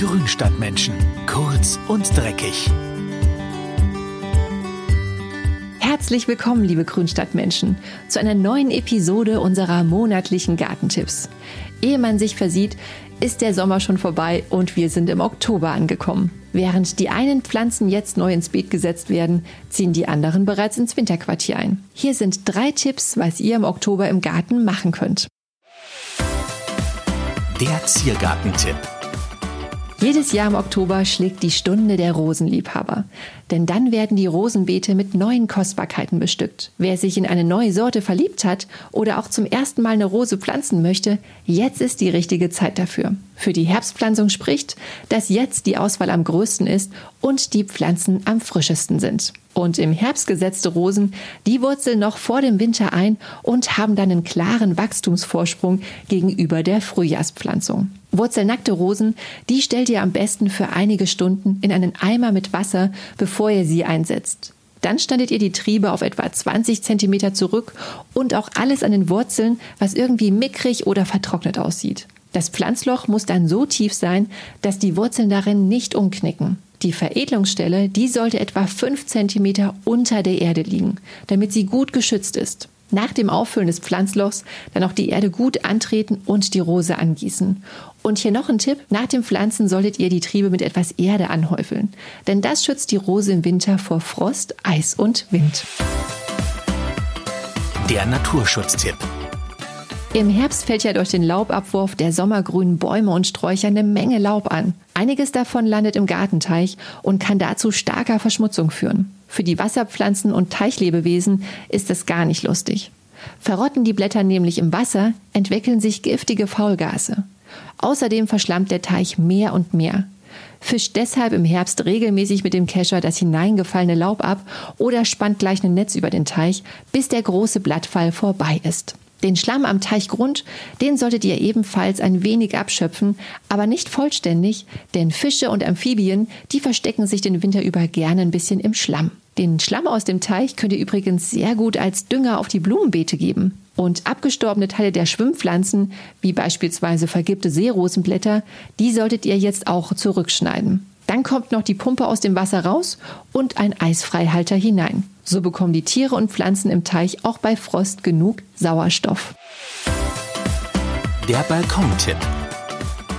Grünstadtmenschen. Kurz und dreckig. Herzlich willkommen, liebe Grünstadtmenschen, zu einer neuen Episode unserer monatlichen Gartentipps. Ehe man sich versieht, ist der Sommer schon vorbei und wir sind im Oktober angekommen. Während die einen Pflanzen jetzt neu ins Beet gesetzt werden, ziehen die anderen bereits ins Winterquartier ein. Hier sind drei Tipps, was ihr im Oktober im Garten machen könnt. Der Ziergartentipp. Jedes Jahr im Oktober schlägt die Stunde der Rosenliebhaber. Denn dann werden die Rosenbeete mit neuen Kostbarkeiten bestückt. Wer sich in eine neue Sorte verliebt hat oder auch zum ersten Mal eine Rose pflanzen möchte, jetzt ist die richtige Zeit dafür. Für die Herbstpflanzung spricht, dass jetzt die Auswahl am größten ist und die Pflanzen am frischesten sind. Und im Herbst gesetzte Rosen, die wurzeln noch vor dem Winter ein und haben dann einen klaren Wachstumsvorsprung gegenüber der Frühjahrspflanzung. Wurzelnackte Rosen, die stellt ihr am besten für einige Stunden in einen Eimer mit Wasser, bevor ihr sie einsetzt. Dann standet ihr die Triebe auf etwa 20 Zentimeter zurück und auch alles an den Wurzeln, was irgendwie mickrig oder vertrocknet aussieht. Das Pflanzloch muss dann so tief sein, dass die Wurzeln darin nicht umknicken. Die Veredelungsstelle, die sollte etwa 5 cm unter der Erde liegen, damit sie gut geschützt ist. Nach dem Auffüllen des Pflanzlochs dann auch die Erde gut antreten und die Rose angießen. Und hier noch ein Tipp. Nach dem Pflanzen solltet ihr die Triebe mit etwas Erde anhäufeln. Denn das schützt die Rose im Winter vor Frost, Eis und Wind. Der Naturschutztipp. Im Herbst fällt ja durch den Laubabwurf der sommergrünen Bäume und Sträucher eine Menge Laub an. Einiges davon landet im Gartenteich und kann dazu starker Verschmutzung führen. Für die Wasserpflanzen und Teichlebewesen ist es gar nicht lustig. Verrotten die Blätter nämlich im Wasser, entwickeln sich giftige Faulgase. Außerdem verschlammt der Teich mehr und mehr. Fischt deshalb im Herbst regelmäßig mit dem Kescher das hineingefallene Laub ab oder spannt gleich ein Netz über den Teich, bis der große Blattfall vorbei ist. Den Schlamm am Teichgrund, den solltet ihr ebenfalls ein wenig abschöpfen, aber nicht vollständig, denn Fische und Amphibien, die verstecken sich den Winter über gerne ein bisschen im Schlamm. Den Schlamm aus dem Teich könnt ihr übrigens sehr gut als Dünger auf die Blumenbeete geben. Und abgestorbene Teile der Schwimmpflanzen, wie beispielsweise vergibte Seerosenblätter, die solltet ihr jetzt auch zurückschneiden. Dann kommt noch die Pumpe aus dem Wasser raus und ein Eisfreihalter hinein. So bekommen die Tiere und Pflanzen im Teich auch bei Frost genug Sauerstoff. Der Balkontipp.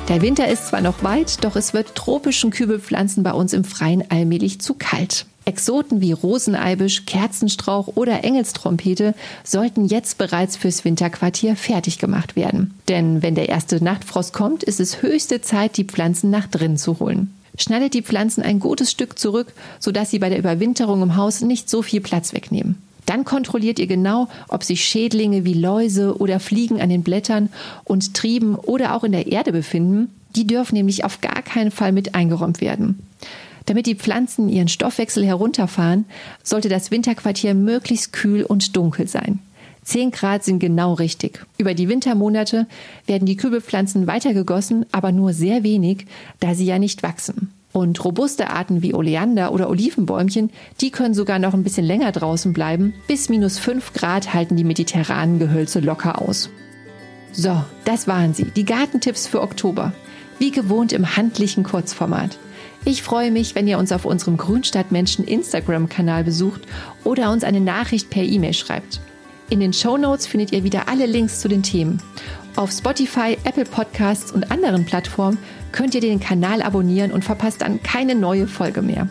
Der Winter ist zwar noch weit, doch es wird tropischen Kübelpflanzen bei uns im Freien allmählich zu kalt. Exoten wie Roseneibisch, Kerzenstrauch oder Engelstrompete sollten jetzt bereits fürs Winterquartier fertig gemacht werden. Denn wenn der erste Nachtfrost kommt, ist es höchste Zeit, die Pflanzen nach drinnen zu holen. Schneidet die Pflanzen ein gutes Stück zurück, sodass sie bei der Überwinterung im Haus nicht so viel Platz wegnehmen. Dann kontrolliert ihr genau, ob sich Schädlinge wie Läuse oder Fliegen an den Blättern und Trieben oder auch in der Erde befinden. Die dürfen nämlich auf gar keinen Fall mit eingeräumt werden. Damit die Pflanzen ihren Stoffwechsel herunterfahren, sollte das Winterquartier möglichst kühl und dunkel sein. 10 Grad sind genau richtig. Über die Wintermonate werden die Kübelpflanzen weitergegossen, aber nur sehr wenig, da sie ja nicht wachsen. Und robuste Arten wie Oleander oder Olivenbäumchen, die können sogar noch ein bisschen länger draußen bleiben. Bis minus 5 Grad halten die mediterranen Gehölze locker aus. So, das waren sie, die Gartentipps für Oktober. Wie gewohnt im handlichen Kurzformat. Ich freue mich, wenn ihr uns auf unserem Grünstadtmenschen Instagram-Kanal besucht oder uns eine Nachricht per E-Mail schreibt. In den Show Notes findet ihr wieder alle Links zu den Themen. Auf Spotify, Apple Podcasts und anderen Plattformen könnt ihr den Kanal abonnieren und verpasst dann keine neue Folge mehr.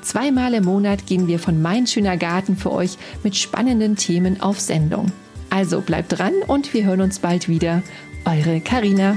Zweimal im Monat gehen wir von Mein schöner Garten für euch mit spannenden Themen auf Sendung. Also bleibt dran und wir hören uns bald wieder. Eure Karina.